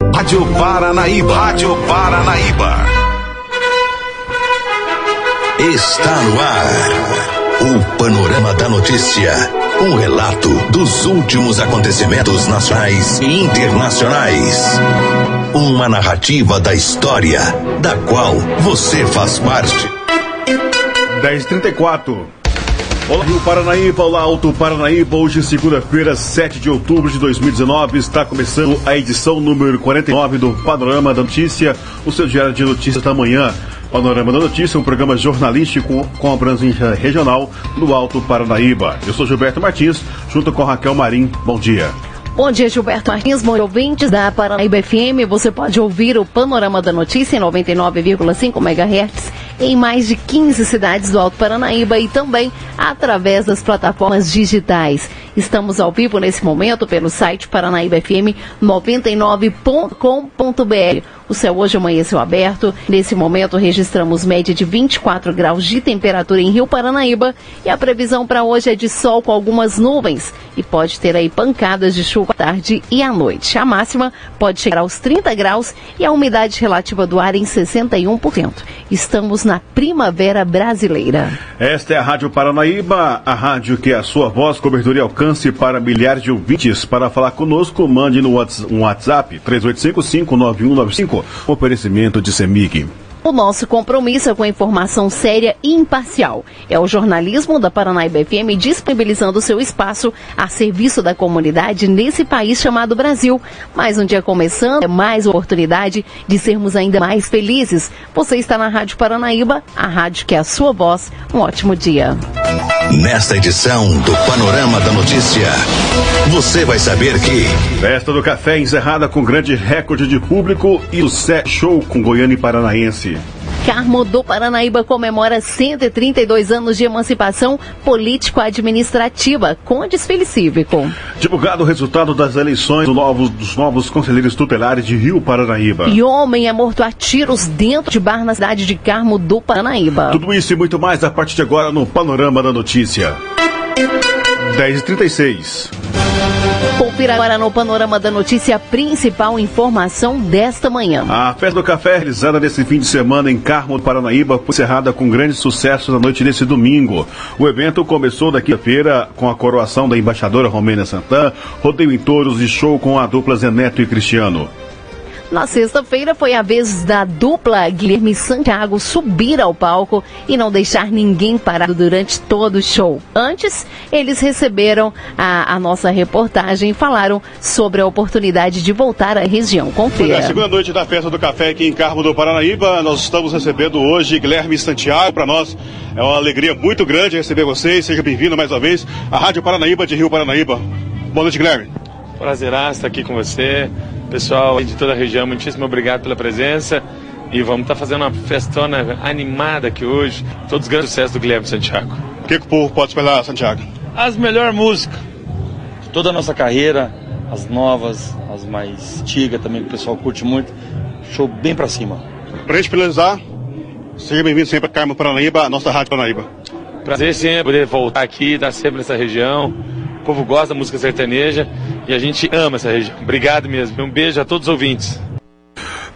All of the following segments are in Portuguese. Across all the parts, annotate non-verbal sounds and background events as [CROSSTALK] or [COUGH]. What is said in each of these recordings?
Rádio Paranaíba. Rádio Paranaíba. Está no ar. O Panorama da Notícia. Um relato dos últimos acontecimentos nacionais e internacionais. Uma narrativa da história, da qual você faz parte. 1034. Olá, Rio Paranaíba, olá, Alto Paranaíba. Hoje, segunda-feira, 7 de outubro de 2019, está começando a edição número 49 do Panorama da Notícia, o seu diário de notícias da manhã. Panorama da Notícia, um programa jornalístico com abrangência regional no Alto Paranaíba. Eu sou Gilberto Martins, junto com Raquel Marim. Bom dia. Bom dia, Gilberto Martins, ouvintes da Paranaíba FM. Você pode ouvir o Panorama da Notícia em 99,5 MHz em mais de 15 cidades do Alto Paranaíba e também através das plataformas digitais. Estamos ao vivo nesse momento pelo site paranaíbafm 99.com.br. O céu hoje amanheceu aberto. Nesse momento registramos média de 24 graus de temperatura em Rio Paranaíba e a previsão para hoje é de sol com algumas nuvens e pode ter aí pancadas de chuva à tarde e à noite. A máxima pode chegar aos 30 graus e a umidade relativa do ar em 61%. Estamos na primavera brasileira. Esta é a Rádio Paranaíba, a rádio que é a sua voz, cobertura e alcance para milhares de ouvintes. Para falar conosco, mande no WhatsApp 38559195, oferecimento de Semig. O nosso compromisso é com a informação séria e imparcial. É o jornalismo da Paranaíba FM disponibilizando seu espaço a serviço da comunidade nesse país chamado Brasil. Mais um dia começando, é mais oportunidade de sermos ainda mais felizes. Você está na Rádio Paranaíba, a rádio que é a sua voz. Um ótimo dia. Nesta edição do Panorama da Notícia, você vai saber que. Festa do Café encerrada com grande recorde de público e o Sé Show com Goiânia e Paranaense. Carmo do Paranaíba comemora 132 anos de emancipação político-administrativa com desfile cívico. Divulgado o resultado das eleições do novos, dos novos conselheiros tutelares de Rio Paranaíba. E homem é morto a tiros dentro de bar na cidade de Carmo do Paranaíba. Tudo isso e muito mais a partir de agora no Panorama da Notícia. 10h36. Confira agora no panorama da notícia a principal informação desta manhã. A festa do café realizada nesse fim de semana em Carmo Paranaíba foi encerrada com grande sucesso na noite desse domingo. O evento começou daqui a feira com a coroação da embaixadora Romênia Santana, rodeio em touros e show com a dupla Zeneto e Cristiano. Na sexta-feira foi a vez da dupla Guilherme Santiago subir ao palco e não deixar ninguém parado durante todo o show. Antes, eles receberam a, a nossa reportagem e falaram sobre a oportunidade de voltar à região. Confira. É a segunda noite da festa do café aqui em Carmo do Paranaíba. Nós estamos recebendo hoje Guilherme Santiago. Para nós é uma alegria muito grande receber vocês. Seja bem-vindo mais uma vez à Rádio Paranaíba de Rio Paranaíba. Boa noite, Guilherme. Prazer estar aqui com você. Pessoal de toda a região, muitíssimo obrigado pela presença. E vamos estar tá fazendo uma festona animada aqui hoje. Todos os grandes sucessos do Guilherme Santiago. O que, que o povo pode esperar, Santiago? As melhores músicas. Toda a nossa carreira, as novas, as mais antigas também, que o pessoal curte muito. Show bem pra cima. Pra gente finalizar, seja bem-vindo sempre a Carmo Paranaíba, a nossa Rádio Paranaíba. Prazer sempre poder voltar aqui, estar sempre nessa região. O povo gosta da música sertaneja e a gente ama essa região. Obrigado mesmo. Um beijo a todos os ouvintes.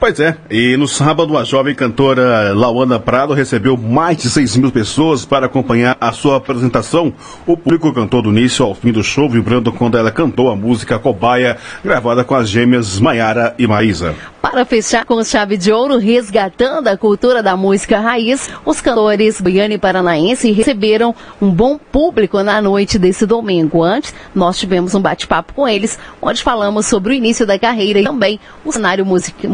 Pois é, e no sábado a jovem cantora Lauana Prado recebeu mais de 6 mil pessoas para acompanhar a sua apresentação. O público cantou do início ao fim do show, vibrando quando ela cantou a música Cobaia, gravada com as gêmeas Maiara e Maísa. Para fechar com chave de ouro, resgatando a cultura da música raiz, os cantores Biane Paranaense receberam um bom público na noite desse domingo. Antes, nós tivemos um bate-papo com eles, onde falamos sobre o início da carreira e também o cenário music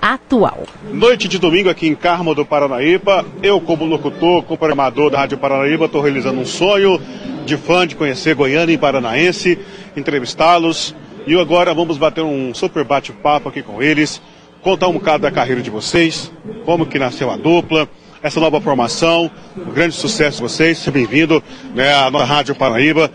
atual. Noite de domingo aqui em Carmo do Paranaíba. Eu, como locutor, como programador da Rádio Paranaíba, estou realizando um sonho de fã de conhecer Goiânia e Paranaense, entrevistá-los e agora vamos bater um super bate-papo aqui com eles, contar um bocado da carreira de vocês, como que nasceu a dupla, essa nova formação, um grande sucesso de vocês, seja bem-vindo né, à nossa Rádio Paraíba.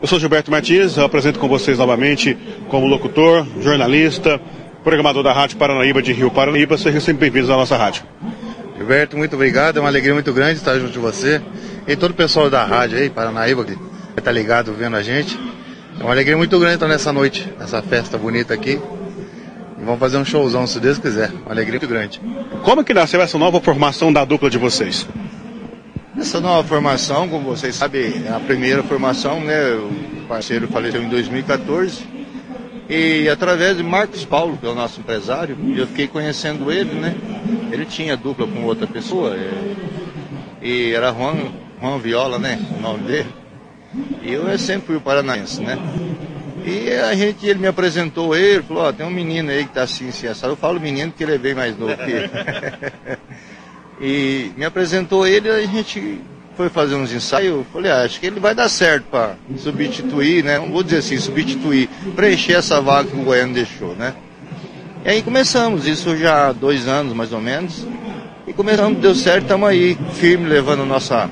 Eu sou Gilberto Martins, eu apresento com vocês novamente como locutor, jornalista, programador da Rádio Paranaíba de Rio Paranaíba. Sejam sempre bem-vindos à nossa rádio. Gilberto, muito obrigado, é uma alegria muito grande estar junto de você e todo o pessoal da rádio aí, Paranaíba, que está ligado vendo a gente. É uma alegria muito grande estar nessa noite, nessa festa bonita aqui. E vamos fazer um showzão, se Deus quiser. Uma alegria muito grande. Como que nasceu essa nova formação da dupla de vocês? Essa nova formação, como vocês sabem, é a primeira formação, né? O parceiro faleceu em 2014. E através de Marcos Paulo, que é o nosso empresário, eu fiquei conhecendo ele, né? Ele tinha dupla com outra pessoa, é, e era Juan, Juan Viola, né? O nome dele. E eu é sempre fui o paranaense, né? E a gente, ele me apresentou ele, falou, ó, tem um menino aí que tá assim, assim, assado. Eu falo menino porque ele é bem mais novo que ele. [LAUGHS] e me apresentou ele, a gente foi fazer uns ensaios, falei, ah, acho que ele vai dar certo para substituir, né? Não vou dizer assim, substituir, preencher essa vaga que o Goiano deixou, né? E aí começamos, isso já há dois anos mais ou menos. E começamos, deu certo, estamos aí, firme, levando a nossa,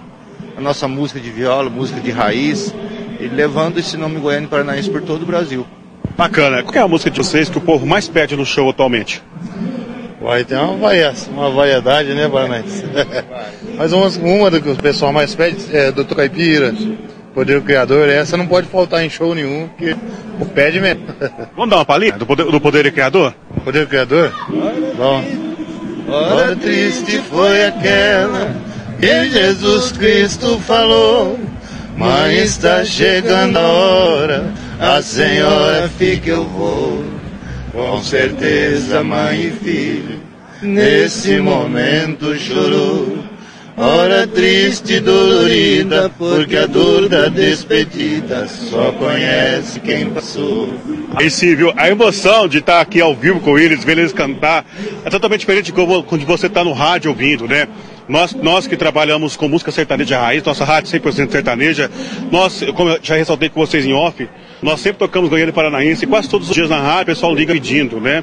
a nossa música de viola, música de raiz, e levando esse nome Goiano Paranaense por todo o Brasil. Bacana. Qual é a música de vocês que o povo mais pede no show atualmente? Vai ter uma, varia, uma variedade, né, Paranaense? [LAUGHS] Mas uma, uma do que o pessoal mais pede é do Caipira, Poder do Criador, essa não pode faltar em show nenhum, porque o pede mesmo. [LAUGHS] Vamos dar uma palhinha do Poder do, poder do Criador? Poder do Criador? Vamos. Hora triste foi aquela que Jesus Cristo falou, mas está chegando a hora, a Senhora fica eu vou. Com certeza, mãe e filho, nesse momento chorou. Hora triste e dolorida, porque a dor da despedida só conhece quem passou. Sim, viu? A emoção de estar aqui ao vivo com eles, ver eles cantar, é totalmente diferente de quando você está no rádio ouvindo, né? Nós, nós que trabalhamos com música sertaneja raiz, nossa rádio 100% sertaneja, nós, como eu já ressaltei com vocês em off, nós sempre tocamos Goiânia e Paranaense, quase todos os dias na rádio, o pessoal liga pedindo, né?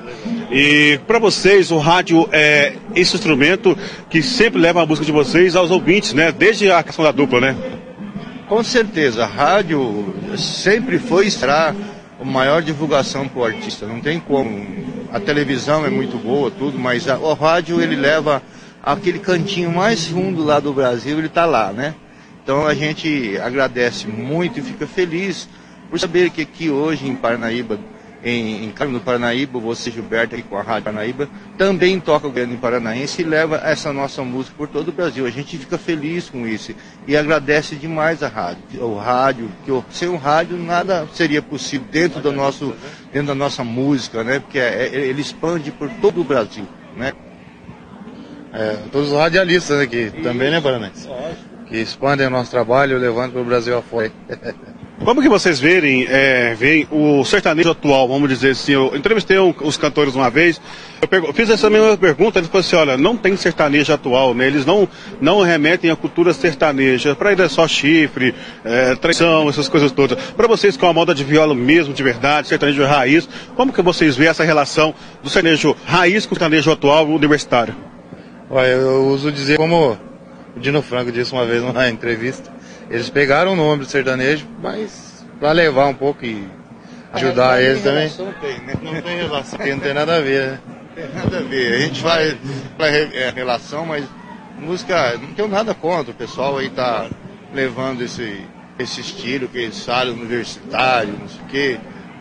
E para vocês, o rádio é esse instrumento que sempre leva a música de vocês aos ouvintes, né? Desde a questão da dupla, né? Com certeza, a rádio sempre foi e será a maior divulgação para o artista, não tem como. A televisão é muito boa, tudo, mas a, o rádio ele leva aquele cantinho mais fundo lá do Brasil, ele está lá, né? Então a gente agradece muito e fica feliz por saber que aqui hoje em Paranaíba, em, em Carmo do Paranaíba, você Gilberto aqui com a Rádio Paranaíba, também toca o Grande Paranaense e leva essa nossa música por todo o Brasil. A gente fica feliz com isso e agradece demais a rádio. O rádio, que sem o rádio nada seria possível dentro do nosso, dentro da nossa música, né? Porque é, é ele expande por todo o Brasil, né? É, todos os radialistas aqui né, também, né, Paranaense? Que expandem o nosso trabalho, levando para o Brasil afora. [LAUGHS] Como que vocês verem, é, veem o sertanejo atual, vamos dizer assim, eu entrevistei um, os cantores uma vez, eu fiz essa mesma pergunta, eles falaram assim, olha, não tem sertanejo atual, né? Eles não, não remetem à cultura sertaneja, para eles é só chifre, é, traição, essas coisas todas. Para vocês com a moda de viola mesmo, de verdade, sertanejo raiz, como que vocês veem essa relação do sertanejo raiz com o sertanejo atual universitário? Olha, eu uso dizer como o Dino Franco disse uma vez numa entrevista, eles pegaram o nome do sertanejo, mas para levar um pouco e ajudar eles também. Tem, né? Não tem relação, não tem nada a ver, né? Tem nada a ver. A gente vai para é, relação, mas música, não tenho nada contra. O pessoal aí tá levando esse, esse estilo, que eles falam universitário, não sei o quê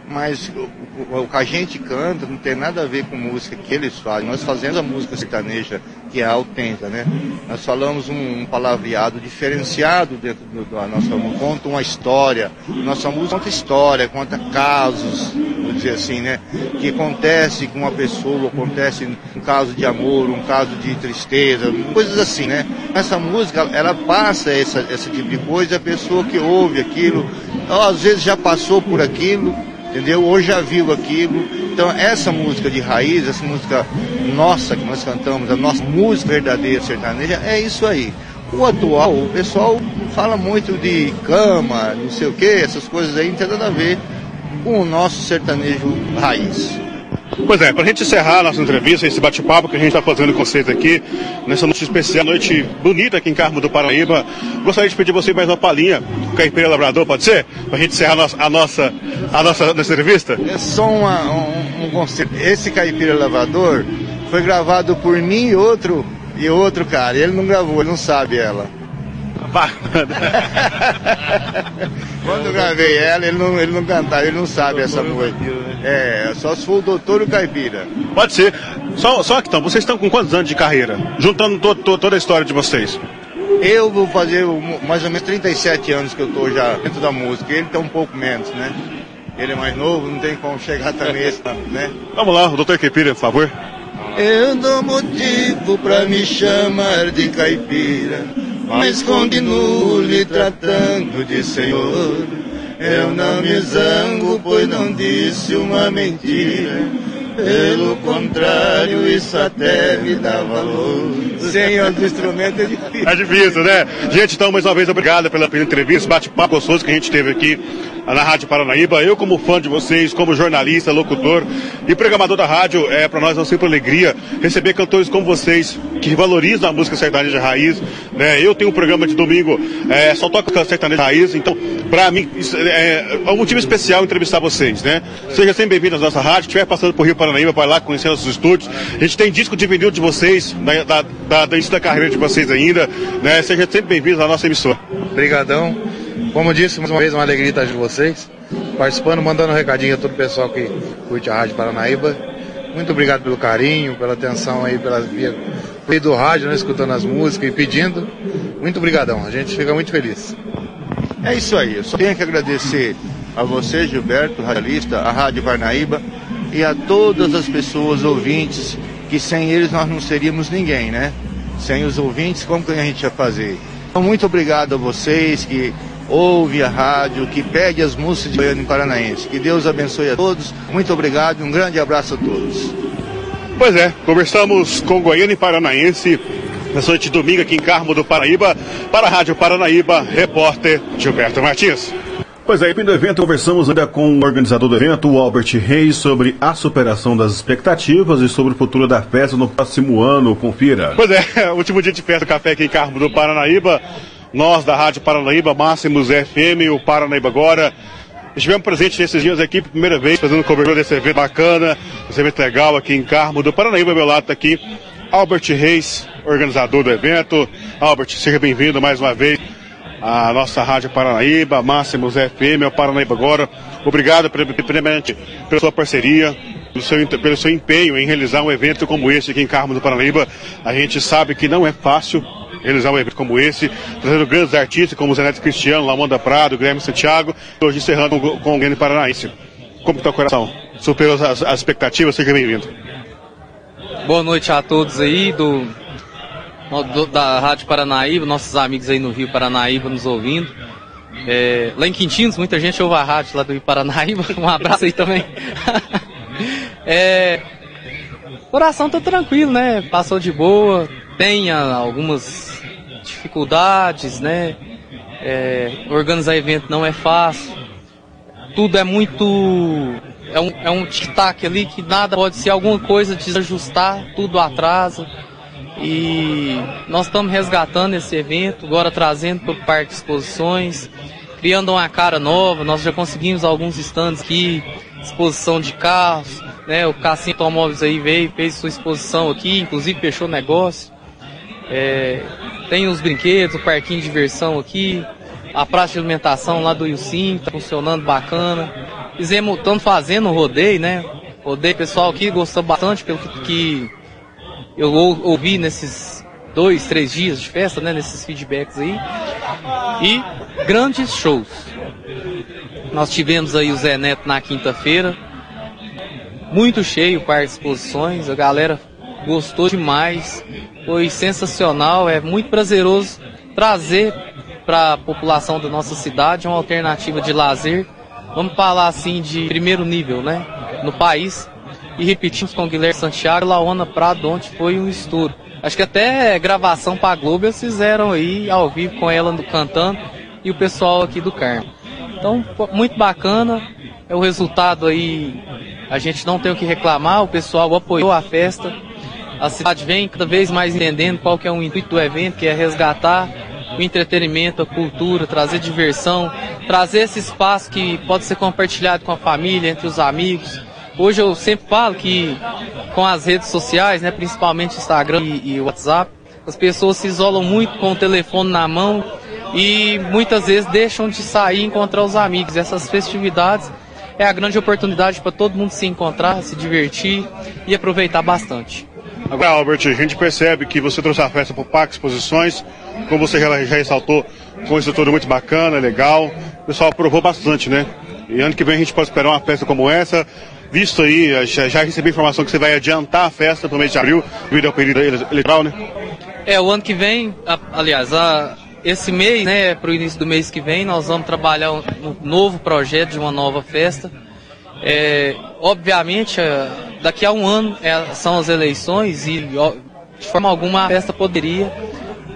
mas o, o, que a gente canta não tem nada a ver com música que eles fazem. Nós fazemos a música sertaneja, que é autêntica, né? Nós falamos um, um palavreado diferenciado dentro do, da nossa música, conta uma história. Nossa música conta história, conta casos, vou dizer assim, né? Que acontece com uma pessoa, acontece um caso de amor, um caso de tristeza, coisas assim, né? Essa música, ela passa essa, esse tipo de coisa, a pessoa que ouve aquilo, às vezes já passou por aquilo, entendeu? Ou já viu aquilo. Então essa música de raiz, essa música nossa que nós cantamos, a nossa música verdadeira sertaneja, é isso aí. O atual, o pessoal fala muito de cama, não sei o que, essas coisas aí não tem nada a ver com o nosso sertanejo raiz. Pois é, para a gente encerrar a nossa entrevista, esse bate-papo que a gente está fazendo com vocês aqui, nessa noite especial, noite bonita aqui em Carmo do Paraíba, gostaria de pedir você mais uma palhinha Caipira Labrador, pode ser? Para a gente encerrar a nossa, a nossa, a nossa, nossa entrevista? É só uma, um, um conceito. Esse Caipira Lavrador foi gravado por mim e outro, e outro cara. Ele não gravou, ele não sabe ela. Bacana. [LAUGHS] Quando eu gravei ela, ele não, ele não cantava, ele não sabe essa música. É, só se for o Doutor e o Caipira. Pode ser. Só, só que então, vocês estão com quantos anos de carreira? Juntando to, to, toda a história de vocês. Eu vou fazer mais ou menos 37 anos que eu tô já dentro da música. Ele tá um pouco menos, né? Ele é mais novo, não tem como chegar também esse, né? Vamos lá, o doutor Caipira, por favor. Eu dou motivo pra me chamar de caipira, mas continuo lhe tratando de senhor. Eu não me zango, pois não disse uma mentira. Pelo contrário, isso até me dá valor. Sem os instrumentos é difícil. É difícil, né? Gente, então, mais uma vez, obrigado pela, pela entrevista, bate-papo gostoso que a gente teve aqui na Rádio Paranaíba. Eu, como fã de vocês, como jornalista, locutor e programador da rádio, é para nós é uma sempre alegria receber cantores como vocês, que valorizam a música sertaneja raiz. Né? Eu tenho um programa de domingo, é, só toca sertaneja raiz, então, para mim, é, é um motivo especial entrevistar vocês, né? Seja sempre bem-vindo à nossa rádio, estiver passando por Rio Paranaíba, vai lá conhecer nossos estúdios. A gente tem disco de vinil de vocês, da, da, da, da carreira de vocês ainda, né? Seja sempre bem-vindo à nossa emissora. Obrigadão. Como disse, mais uma vez, uma alegria estar de vocês, participando, mandando um recadinho a todo o pessoal que curte a Rádio Paranaíba. Muito obrigado pelo carinho, pela atenção aí, pela via do rádio, né, escutando as músicas e pedindo. Muito obrigadão, a gente fica muito feliz. É isso aí, eu só tenho que agradecer a você, Gilberto, radialista, a Rádio Parnaíba e a todas as pessoas ouvintes, que sem eles nós não seríamos ninguém, né? Sem os ouvintes, como que a gente ia fazer? Então, muito obrigado a vocês que ouve a rádio, que pede as músicas de Goiânia Paranaense. Que Deus abençoe a todos. Muito obrigado e um grande abraço a todos. Pois é, conversamos com Goiânia Paranaense nessa noite de domingo aqui em Carmo do Paraíba, para a Rádio Paranaíba, repórter Gilberto Martins. Pois é, e do evento conversamos ainda com o organizador do evento, o Albert Reis, sobre a superação das expectativas e sobre o futuro da festa no próximo ano. Confira. Pois é, [LAUGHS] último dia de festa do café aqui em Carmo do Paranaíba. Nós da Rádio Paranaíba, Máximos FM, o Paranaíba Agora. Estivemos presentes nesses dias aqui, primeira vez, fazendo cobertura desse evento bacana, esse evento legal aqui em Carmo do Paranaíba. Meu lado está aqui Albert Reis, organizador do evento. Albert, seja bem-vindo mais uma vez à nossa Rádio Paranaíba, Máximos FM, ao Paranaíba Agora. Obrigado, primeiramente, pela sua parceria, pelo seu, pelo seu empenho em realizar um evento como esse aqui em Carmo do Paranaíba. A gente sabe que não é fácil realizar um evento como esse, trazendo grandes artistas como Zeneto Cristiano, Lamanda Prado, Guilherme Santiago, hoje encerrando com, com o Grêmio Paranaense. Como está o coração? Superou as, as expectativas? Seja bem-vindo. Boa noite a todos aí do, do, da Rádio Paranaíba, nossos amigos aí no Rio Paranaíba nos ouvindo. É, lá em Quintinos, muita gente ouve a rádio lá do Rio Paranaíba. [LAUGHS] Um abraço aí também. [LAUGHS] é, coração tá tranquilo, né? Passou de boa, tem algumas dificuldades, né? É, organizar evento não é fácil. Tudo é muito. É um, é um tic-tac ali que nada pode ser alguma coisa desajustar, tudo atrasa. E nós estamos resgatando esse evento, agora trazendo para o Parque de Exposições, criando uma cara nova. Nós já conseguimos alguns stands aqui, exposição de carros, né? O Cassim Automóveis aí veio, fez sua exposição aqui, inclusive fechou negócio. É, tem os brinquedos, o parquinho de diversão aqui, a praça de alimentação lá do Ilcim, tá funcionando bacana. Fizemos, estamos fazendo rodeio, né? Rodeio, pessoal aqui gostou bastante pelo que, que eu ouvi nesses dois, três dias de festa, né? Nesses feedbacks aí. E grandes shows. Nós tivemos aí o Zé Neto na quinta-feira. Muito cheio parque de exposições, a galera gostou demais foi sensacional, é muito prazeroso trazer para a população da nossa cidade uma alternativa de lazer, vamos falar assim, de primeiro nível, né, no país. E repetimos com Guilherme Santiago, Laona Prado, onde foi um estouro. Acho que até gravação para Globo eles fizeram aí ao vivo com ela cantando e o pessoal aqui do Carmo. Então, muito bacana. É o resultado aí, a gente não tem o que reclamar, o pessoal apoiou a festa a cidade vem cada vez mais entendendo qual que é o intuito do evento, que é resgatar o entretenimento, a cultura, trazer diversão, trazer esse espaço que pode ser compartilhado com a família, entre os amigos. Hoje eu sempre falo que com as redes sociais, né, principalmente Instagram e, e WhatsApp, as pessoas se isolam muito com o telefone na mão e muitas vezes deixam de sair e encontrar os amigos. Essas festividades é a grande oportunidade para todo mundo se encontrar, se divertir e aproveitar bastante. Agora, Albert, a gente percebe que você trouxe a festa para o Parque Exposições, como você já, já ressaltou, com um estrutura muito bacana, legal. O pessoal aprovou bastante, né? E ano que vem a gente pode esperar uma festa como essa. Visto aí, já, já recebi informação que você vai adiantar a festa para o mês de abril, devido ao período eleitoral, né? É, o ano que vem, aliás, a, esse mês, né, para o início do mês que vem, nós vamos trabalhar um, um novo projeto de uma nova festa. É, obviamente, é, daqui a um ano é, são as eleições e de forma alguma a festa poderia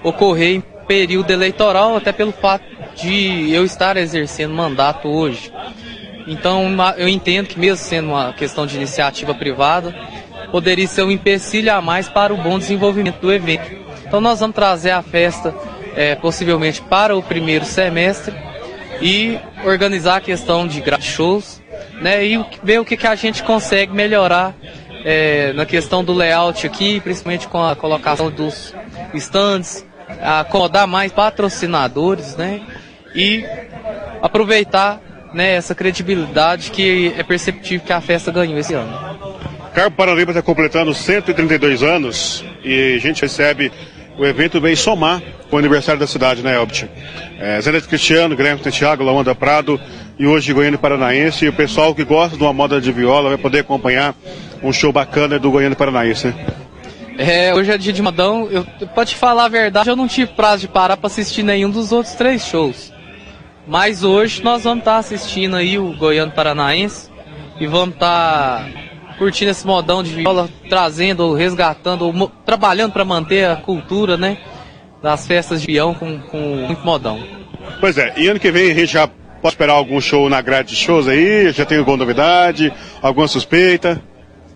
ocorrer em período eleitoral, até pelo fato de eu estar exercendo mandato hoje. Então eu entendo que mesmo sendo uma questão de iniciativa privada, poderia ser um empecilho a mais para o bom desenvolvimento do evento. Então nós vamos trazer a festa é, possivelmente para o primeiro semestre e organizar a questão de shows, né, e ver o que, que a gente consegue melhorar é, na questão do layout aqui, principalmente com a colocação dos stands, acomodar mais patrocinadores, né, e aproveitar né, essa credibilidade que é perceptível que a festa ganhou esse ano. Carmo Paranaíba está completando 132 anos e a gente recebe o evento vem somar o aniversário da cidade, né, Elbit? É, Zé Cristiano, Grêmio Santiago, Lawanda Prado e hoje Goiânia Paranaense. E o pessoal que gosta de uma moda de viola vai poder acompanhar um show bacana do Goiânia Paranaense, né? É, hoje é dia de modão. Eu, pra te falar a verdade, eu não tive prazo de parar para assistir nenhum dos outros três shows. Mas hoje nós vamos estar tá assistindo aí o Goiano Paranaense e vamos estar tá curtindo esse modão de viola, trazendo, resgatando, trabalhando para manter a cultura, né? Das festas de peão com, com muito modão. Pois é, e ano que vem a gente já pode esperar algum show na grade de shows aí? Já tem alguma novidade? Alguma suspeita?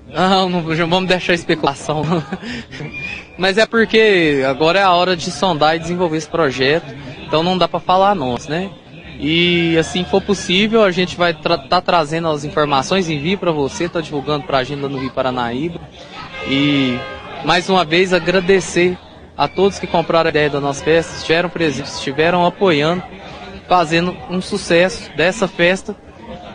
Não, não vamos deixar especulação. [LAUGHS] Mas é porque agora é a hora de sondar e desenvolver esse projeto. Então não dá para falar nós, né? E assim for possível, a gente vai estar tra tá trazendo as informações, envio para você, tá divulgando para a agenda no Rio Paranaíba. E mais uma vez agradecer a todos que compraram a ideia da nossa festa, estiveram presentes, estiveram apoiando, fazendo um sucesso dessa festa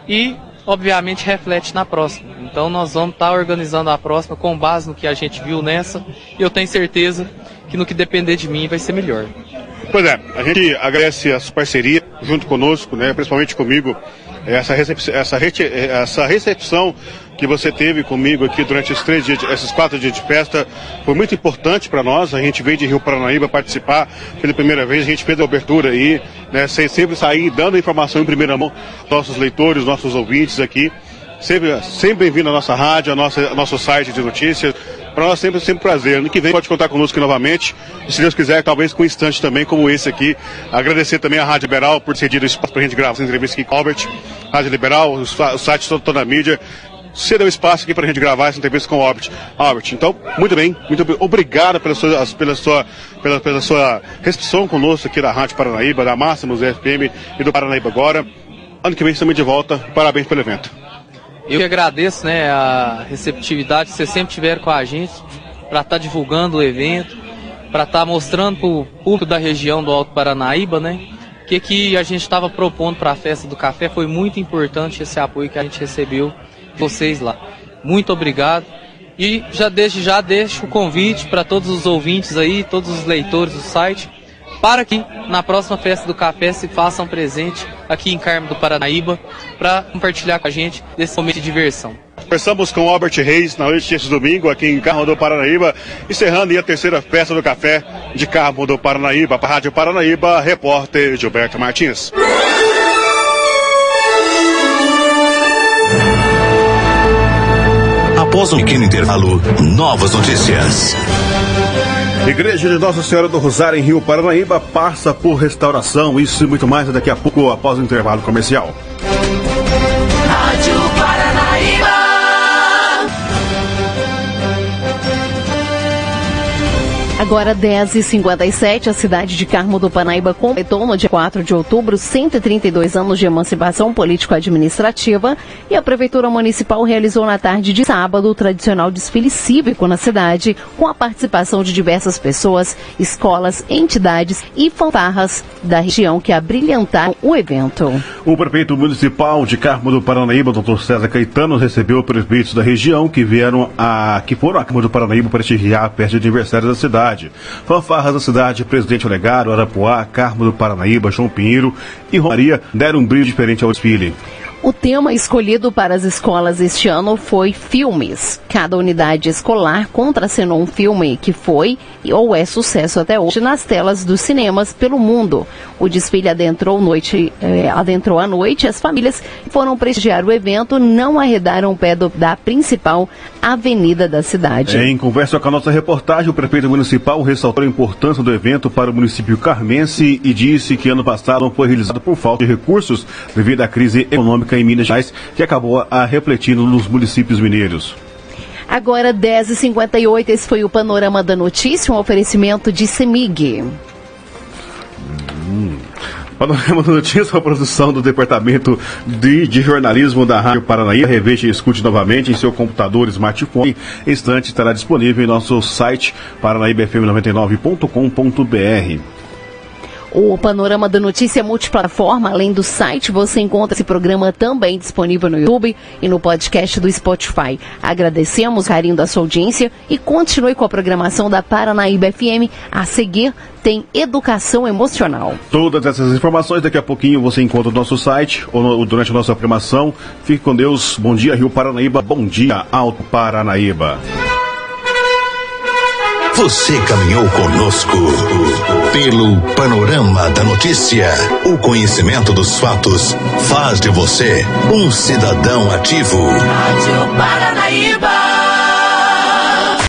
e obviamente reflete na próxima. Então nós vamos estar tá organizando a próxima com base no que a gente viu nessa e eu tenho certeza que no que depender de mim vai ser melhor. Pois é, a gente agradece as parcerias junto conosco, né, principalmente comigo, essa, recepção, essa, essa recepção que você teve comigo aqui durante esses três dias, esses quatro dias de festa, foi muito importante para nós. A gente veio de Rio Paranaíba participar pela primeira vez, a gente fez a abertura aí, né, sempre sair dando informação em primeira mão nossos leitores, nossos ouvintes aqui. Sempre, sempre bem-vindo à nossa rádio, ao nosso site de notícias. Para nós sempre, sempre prazer. Ano que vem pode contar conosco novamente. E se Deus quiser, talvez com um instante também como esse aqui. Agradecer também à Rádio Liberal por ceder o espaço para a gente gravar essa entrevista aqui com Albert. Rádio Liberal, o, o site todo, toda a mídia. Cedeu espaço aqui para a gente gravar essa entrevista com o Albert. Albert, então, muito bem, muito obrigado pela sua, pela sua, pela, pela sua recepção conosco aqui da Rádio Paranaíba, da Máximos FM e do Paranaíba Agora. Ano que vem estamos de volta. Parabéns pelo evento. Eu que agradeço né, a receptividade que vocês sempre tiveram com a gente para estar tá divulgando o evento, para estar tá mostrando para o público da região do Alto Paranaíba, né? O que, que a gente estava propondo para a festa do café. Foi muito importante esse apoio que a gente recebeu de vocês lá. Muito obrigado. E já desde já deixo o convite para todos os ouvintes aí, todos os leitores do site, para que na próxima festa do café se façam presente aqui em Carmo do Paranaíba para compartilhar com a gente desse momento de diversão. Conversamos com Albert Reis na noite deste domingo aqui em Carmo do Paranaíba, encerrando a terceira festa do café de Carmo do Paranaíba. Para a Rádio Paranaíba, repórter Gilberto Martins. Após um pequeno intervalo, novas notícias. Igreja de Nossa Senhora do Rosário em Rio Paranaíba passa por restauração. Isso e muito mais daqui a pouco após o intervalo comercial. Agora 10h57, a cidade de Carmo do Panaíba completou no dia 4 de outubro 132 anos de emancipação político-administrativa e a Prefeitura Municipal realizou na tarde de sábado o tradicional desfile cívico na cidade, com a participação de diversas pessoas, escolas, entidades e fanfarras da região que abrilhantaram o evento. O prefeito municipal de Carmo do Paranaíba, Dr. César Caetano, recebeu prefeitos da região que vieram a que foram a Carmo do Paranaíba prestigiar a festa de aniversário da cidade cidade. Fanfarras da cidade, Presidente Olegário, Arapuá, Carmo do Paranaíba, João Pinheiro e Romaria deram um brilho diferente ao desfile. O tema escolhido para as escolas este ano foi filmes. Cada unidade escolar contracenou um filme que foi ou é sucesso até hoje nas telas dos cinemas pelo mundo. O desfile adentrou, noite, eh, adentrou à noite as famílias que foram prestigiar o evento não arredaram o pé do, da principal avenida da cidade. Em conversa com a nossa reportagem, o prefeito municipal ressaltou a importância do evento para o município carmense e disse que ano passado não foi realizado por falta de recursos devido à crise econômica em Minas Gerais, que acabou a refletindo nos municípios mineiros. Agora 10h58, esse foi o Panorama da Notícia, um oferecimento de Semig. Hum. Panorama da Notícia, a produção do Departamento de, de, Jornalismo da Rádio Paranaíba. Reveja e escute novamente em seu computador, smartphone. Instante estará disponível em nosso site paranaíbafm99.com.br. O Panorama da Notícia multiplataforma, além do site, você encontra esse programa também disponível no YouTube e no podcast do Spotify. Agradecemos o carinho da sua audiência e continue com a programação da Paranaíba FM. A seguir tem Educação Emocional. Todas essas informações daqui a pouquinho você encontra no nosso site ou no, durante a nossa programação. Fique com Deus. Bom dia, Rio Paranaíba. Bom dia, Alto Paranaíba. Você caminhou conosco pelo panorama da notícia. O conhecimento dos fatos faz de você um cidadão ativo. Rádio Paranaíba.